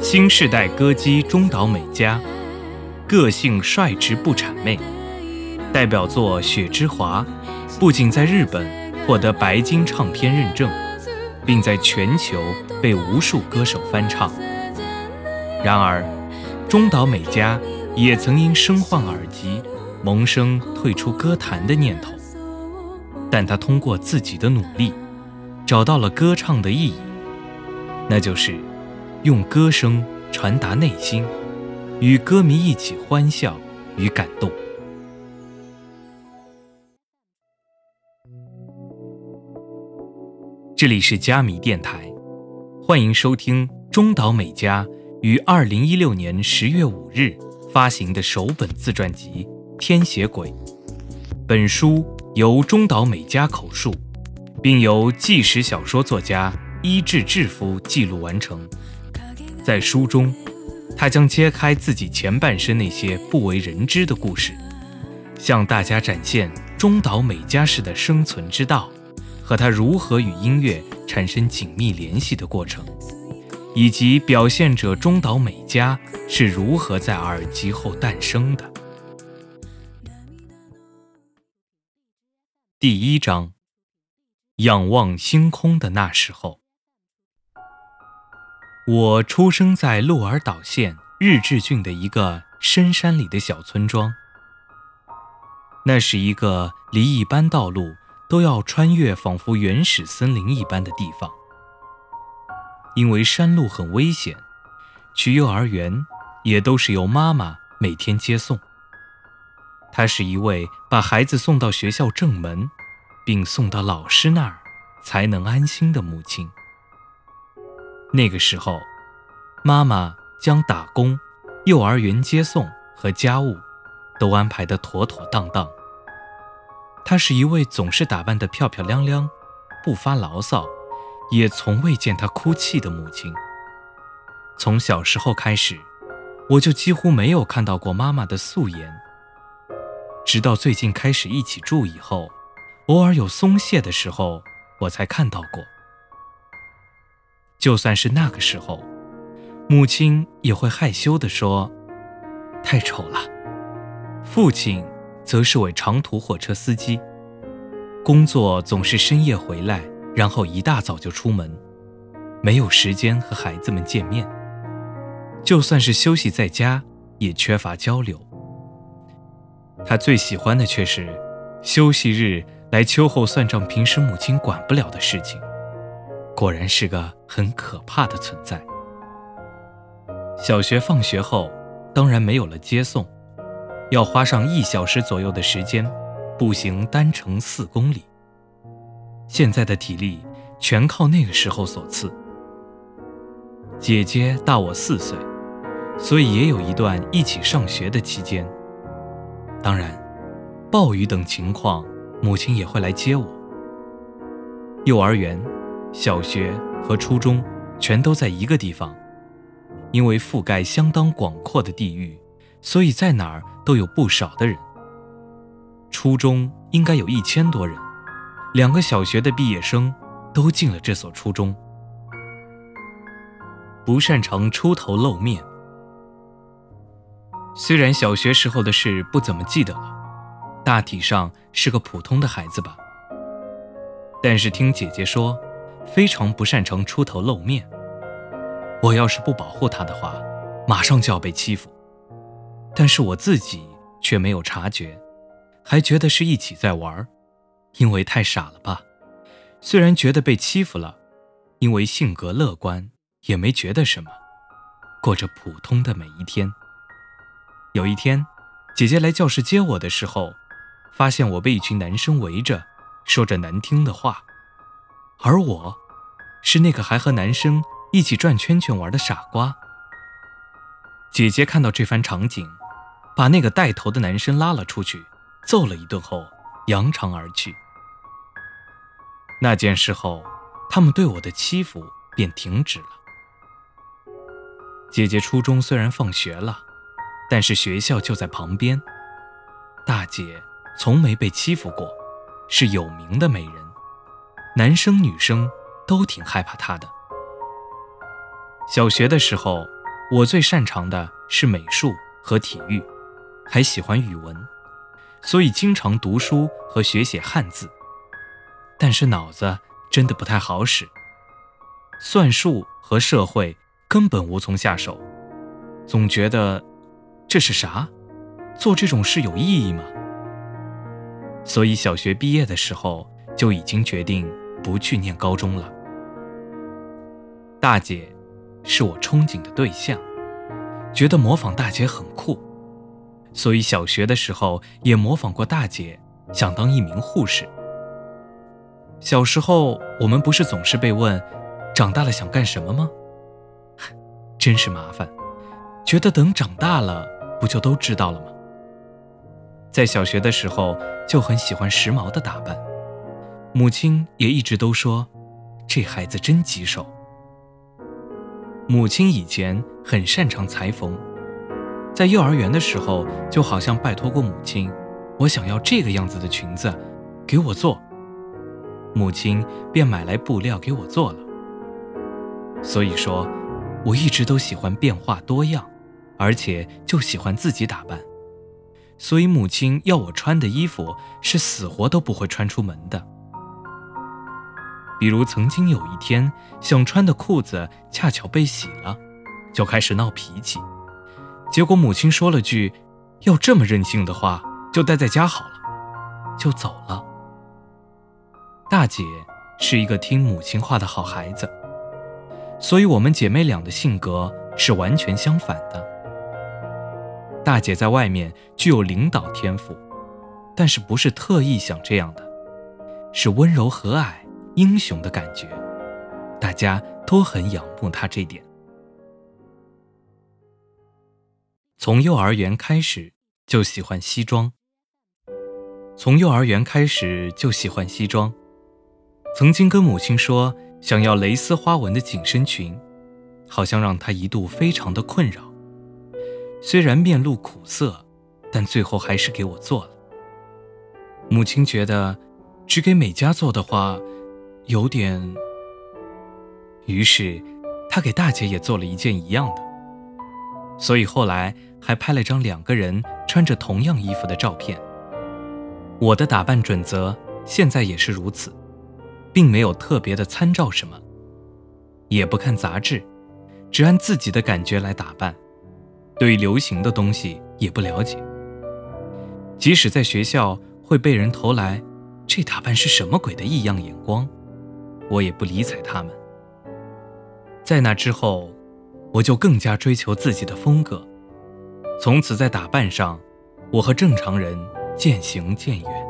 新时代歌姬中岛美嘉，个性率直不谄媚，代表作《雪之华》不仅在日本获得白金唱片认证，并在全球被无数歌手翻唱。然而，中岛美嘉也曾因身患耳疾，萌生退出歌坛的念头。但她通过自己的努力，找到了歌唱的意义，那就是。用歌声传达内心，与歌迷一起欢笑与感动。这里是佳米电台，欢迎收听中岛美嘉于二零一六年十月五日发行的首本自传集《天写鬼》。本书由中岛美嘉口述，并由纪实小说作家伊智志夫记录完成。在书中，他将揭开自己前半生那些不为人知的故事，向大家展现中岛美嘉式的生存之道，和他如何与音乐产生紧密联系的过程，以及表现者中岛美嘉是如何在耳疾后诞生的。第一章：仰望星空的那时候。我出生在鹿儿岛县日治郡的一个深山里的小村庄。那是一个离一般道路都要穿越仿佛原始森林一般的地方。因为山路很危险，去幼儿园也都是由妈妈每天接送。她是一位把孩子送到学校正门，并送到老师那儿才能安心的母亲。那个时候，妈妈将打工、幼儿园接送和家务都安排得妥妥当当。她是一位总是打扮得漂漂亮亮、不发牢骚，也从未见她哭泣的母亲。从小时候开始，我就几乎没有看到过妈妈的素颜。直到最近开始一起住以后，偶尔有松懈的时候，我才看到过。就算是那个时候，母亲也会害羞地说：“太丑了。”父亲则是位长途货车司机，工作总是深夜回来，然后一大早就出门，没有时间和孩子们见面。就算是休息在家，也缺乏交流。他最喜欢的却是休息日来秋后算账平时母亲管不了的事情。果然是个很可怕的存在。小学放学后，当然没有了接送，要花上一小时左右的时间，步行单程四公里。现在的体力全靠那个时候所赐。姐姐大我四岁，所以也有一段一起上学的期间。当然，暴雨等情况，母亲也会来接我。幼儿园。小学和初中全都在一个地方，因为覆盖相当广阔的地域，所以在哪儿都有不少的人。初中应该有一千多人，两个小学的毕业生都进了这所初中。不擅长出头露面，虽然小学时候的事不怎么记得了，大体上是个普通的孩子吧。但是听姐姐说。非常不擅长出头露面。我要是不保护他的话，马上就要被欺负。但是我自己却没有察觉，还觉得是一起在玩，因为太傻了吧。虽然觉得被欺负了，因为性格乐观，也没觉得什么，过着普通的每一天。有一天，姐姐来教室接我的时候，发现我被一群男生围着，说着难听的话。而我，是那个还和男生一起转圈圈玩的傻瓜。姐姐看到这番场景，把那个带头的男生拉了出去，揍了一顿后，扬长而去。那件事后，他们对我的欺负便停止了。姐姐初中虽然放学了，但是学校就在旁边。大姐从没被欺负过，是有名的美人。男生女生都挺害怕他的。小学的时候，我最擅长的是美术和体育，还喜欢语文，所以经常读书和学写汉字。但是脑子真的不太好使，算术和社会根本无从下手，总觉得这是啥？做这种事有意义吗？所以小学毕业的时候就已经决定不去念高中了。大姐。是我憧憬的对象，觉得模仿大姐很酷，所以小学的时候也模仿过大姐，想当一名护士。小时候我们不是总是被问，长大了想干什么吗？真是麻烦，觉得等长大了不就都知道了吗？在小学的时候就很喜欢时髦的打扮，母亲也一直都说，这孩子真棘手。母亲以前很擅长裁缝，在幼儿园的时候，就好像拜托过母亲，我想要这个样子的裙子，给我做。母亲便买来布料给我做了。所以说，我一直都喜欢变化多样，而且就喜欢自己打扮。所以母亲要我穿的衣服，是死活都不会穿出门的。比如曾经有一天，想穿的裤子恰巧被洗了，就开始闹脾气。结果母亲说了句：“要这么任性的话，就待在家好了。”就走了。大姐是一个听母亲话的好孩子，所以我们姐妹俩的性格是完全相反的。大姐在外面具有领导天赋，但是不是特意想这样的，是温柔和蔼。英雄的感觉，大家都很仰慕她这点。从幼儿园开始就喜欢西装。从幼儿园开始就喜欢西装，曾经跟母亲说想要蕾丝花纹的紧身裙，好像让她一度非常的困扰。虽然面露苦涩，但最后还是给我做了。母亲觉得，只给美嘉做的话。有点。于是，他给大姐也做了一件一样的。所以后来还拍了张两个人穿着同样衣服的照片。我的打扮准则现在也是如此，并没有特别的参照什么，也不看杂志，只按自己的感觉来打扮，对于流行的东西也不了解。即使在学校会被人投来“这打扮是什么鬼”的异样眼光。我也不理睬他们。在那之后，我就更加追求自己的风格。从此在打扮上，我和正常人渐行渐远。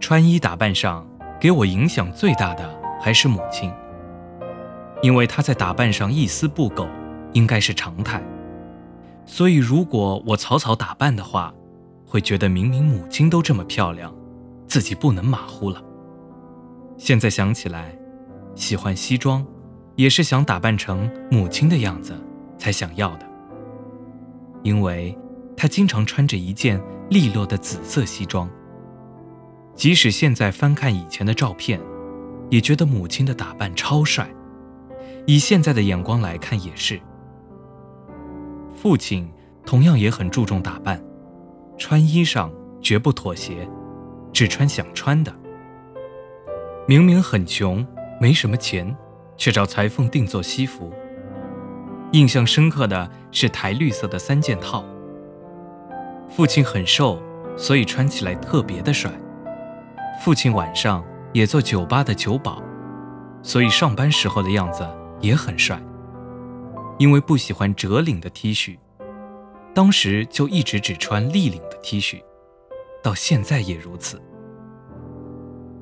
穿衣打扮上给我影响最大的还是母亲，因为她在打扮上一丝不苟，应该是常态。所以如果我草草打扮的话，会觉得明明母亲都这么漂亮，自己不能马虎了。现在想起来，喜欢西装，也是想打扮成母亲的样子才想要的。因为她经常穿着一件利落的紫色西装。即使现在翻看以前的照片，也觉得母亲的打扮超帅。以现在的眼光来看，也是。父亲同样也很注重打扮，穿衣裳绝不妥协，只穿想穿的。明明很穷，没什么钱，却找裁缝定做西服。印象深刻的是台绿色的三件套。父亲很瘦，所以穿起来特别的帅。父亲晚上也做酒吧的酒保，所以上班时候的样子也很帅。因为不喜欢折领的 T 恤，当时就一直只穿立领的 T 恤，到现在也如此。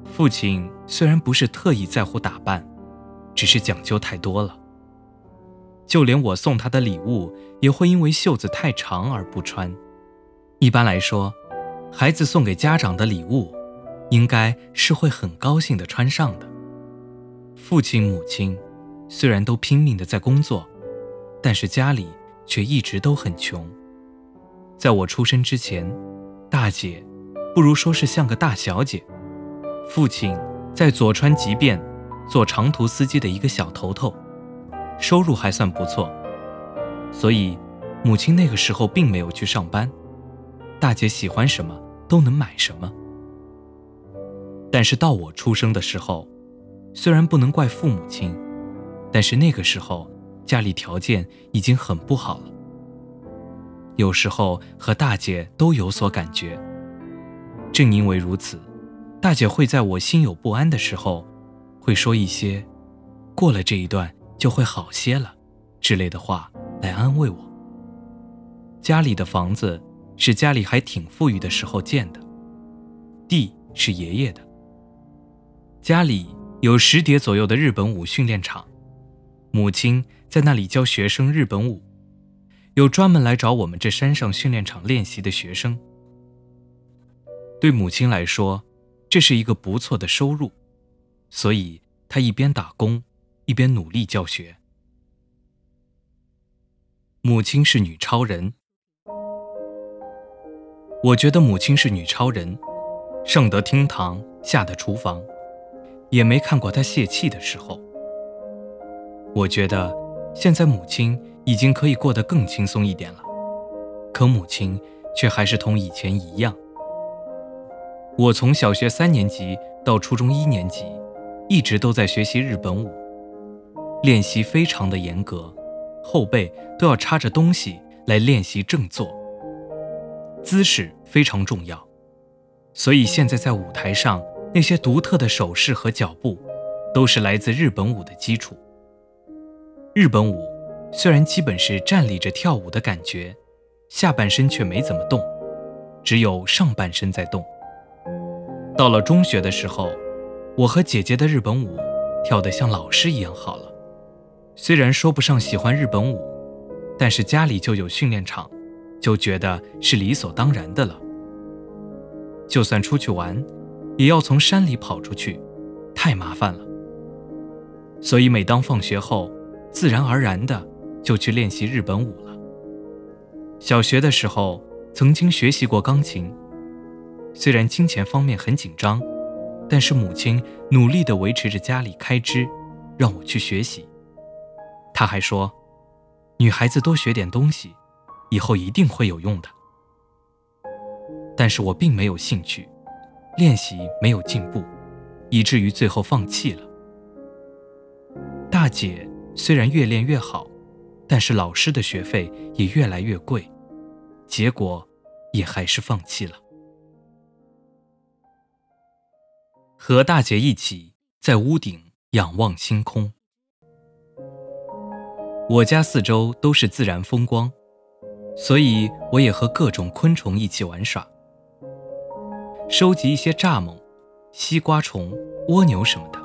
父亲虽然不是特意在乎打扮，只是讲究太多了。就连我送他的礼物，也会因为袖子太长而不穿。一般来说，孩子送给家长的礼物，应该是会很高兴的穿上的。父亲母亲虽然都拼命的在工作，但是家里却一直都很穷。在我出生之前，大姐，不如说是像个大小姐。父亲在佐川急便做长途司机的一个小头头，收入还算不错，所以母亲那个时候并没有去上班，大姐喜欢什么都能买什么。但是到我出生的时候，虽然不能怪父母亲，但是那个时候家里条件已经很不好了。有时候和大姐都有所感觉。正因为如此，大姐会在我心有不安的时候，会说一些“过了这一段就会好些了”之类的话来安慰我。家里的房子是家里还挺富裕的时候建的，地是爷爷的。家里有十叠左右的日本舞训练场，母亲在那里教学生日本舞，有专门来找我们这山上训练场练习的学生。对母亲来说，这是一个不错的收入，所以她一边打工，一边努力教学。母亲是女超人，我觉得母亲是女超人，上得厅堂，下得厨房。也没看过她泄气的时候。我觉得现在母亲已经可以过得更轻松一点了，可母亲却还是同以前一样。我从小学三年级到初中一年级，一直都在学习日本舞，练习非常的严格，后背都要插着东西来练习正坐，姿势非常重要，所以现在在舞台上。那些独特的手势和脚步，都是来自日本舞的基础。日本舞虽然基本是站立着跳舞的感觉，下半身却没怎么动，只有上半身在动。到了中学的时候，我和姐姐的日本舞跳得像老师一样好了。虽然说不上喜欢日本舞，但是家里就有训练场，就觉得是理所当然的了。就算出去玩。也要从山里跑出去，太麻烦了。所以每当放学后，自然而然的就去练习日本舞了。小学的时候曾经学习过钢琴，虽然金钱方面很紧张，但是母亲努力的维持着家里开支，让我去学习。她还说，女孩子多学点东西，以后一定会有用的。但是我并没有兴趣。练习没有进步，以至于最后放弃了。大姐虽然越练越好，但是老师的学费也越来越贵，结果也还是放弃了。和大姐一起在屋顶仰望星空。我家四周都是自然风光，所以我也和各种昆虫一起玩耍。收集一些蚱蜢、西瓜虫、蜗牛什么的。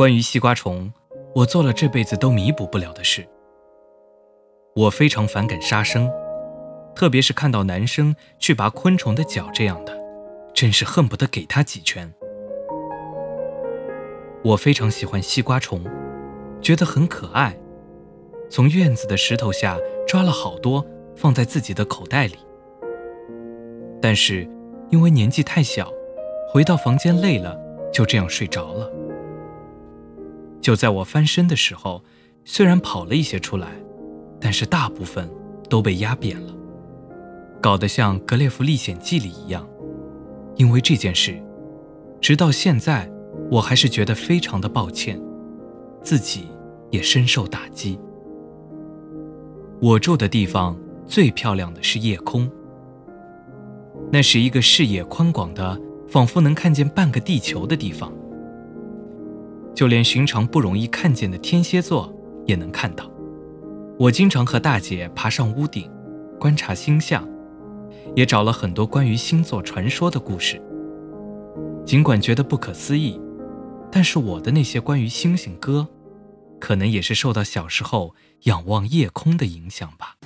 关于西瓜虫，我做了这辈子都弥补不了的事。我非常反感杀生，特别是看到男生去拔昆虫的脚这样的，真是恨不得给他几拳。我非常喜欢西瓜虫，觉得很可爱，从院子的石头下抓了好多，放在自己的口袋里。但是，因为年纪太小，回到房间累了，就这样睡着了。就在我翻身的时候，虽然跑了一些出来，但是大部分都被压扁了，搞得像《格列佛历险记》里一样。因为这件事，直到现在，我还是觉得非常的抱歉，自己也深受打击。我住的地方最漂亮的是夜空。那是一个视野宽广的，仿佛能看见半个地球的地方。就连寻常不容易看见的天蝎座也能看到。我经常和大姐爬上屋顶，观察星象，也找了很多关于星座传说的故事。尽管觉得不可思议，但是我的那些关于星星歌，可能也是受到小时候仰望夜空的影响吧。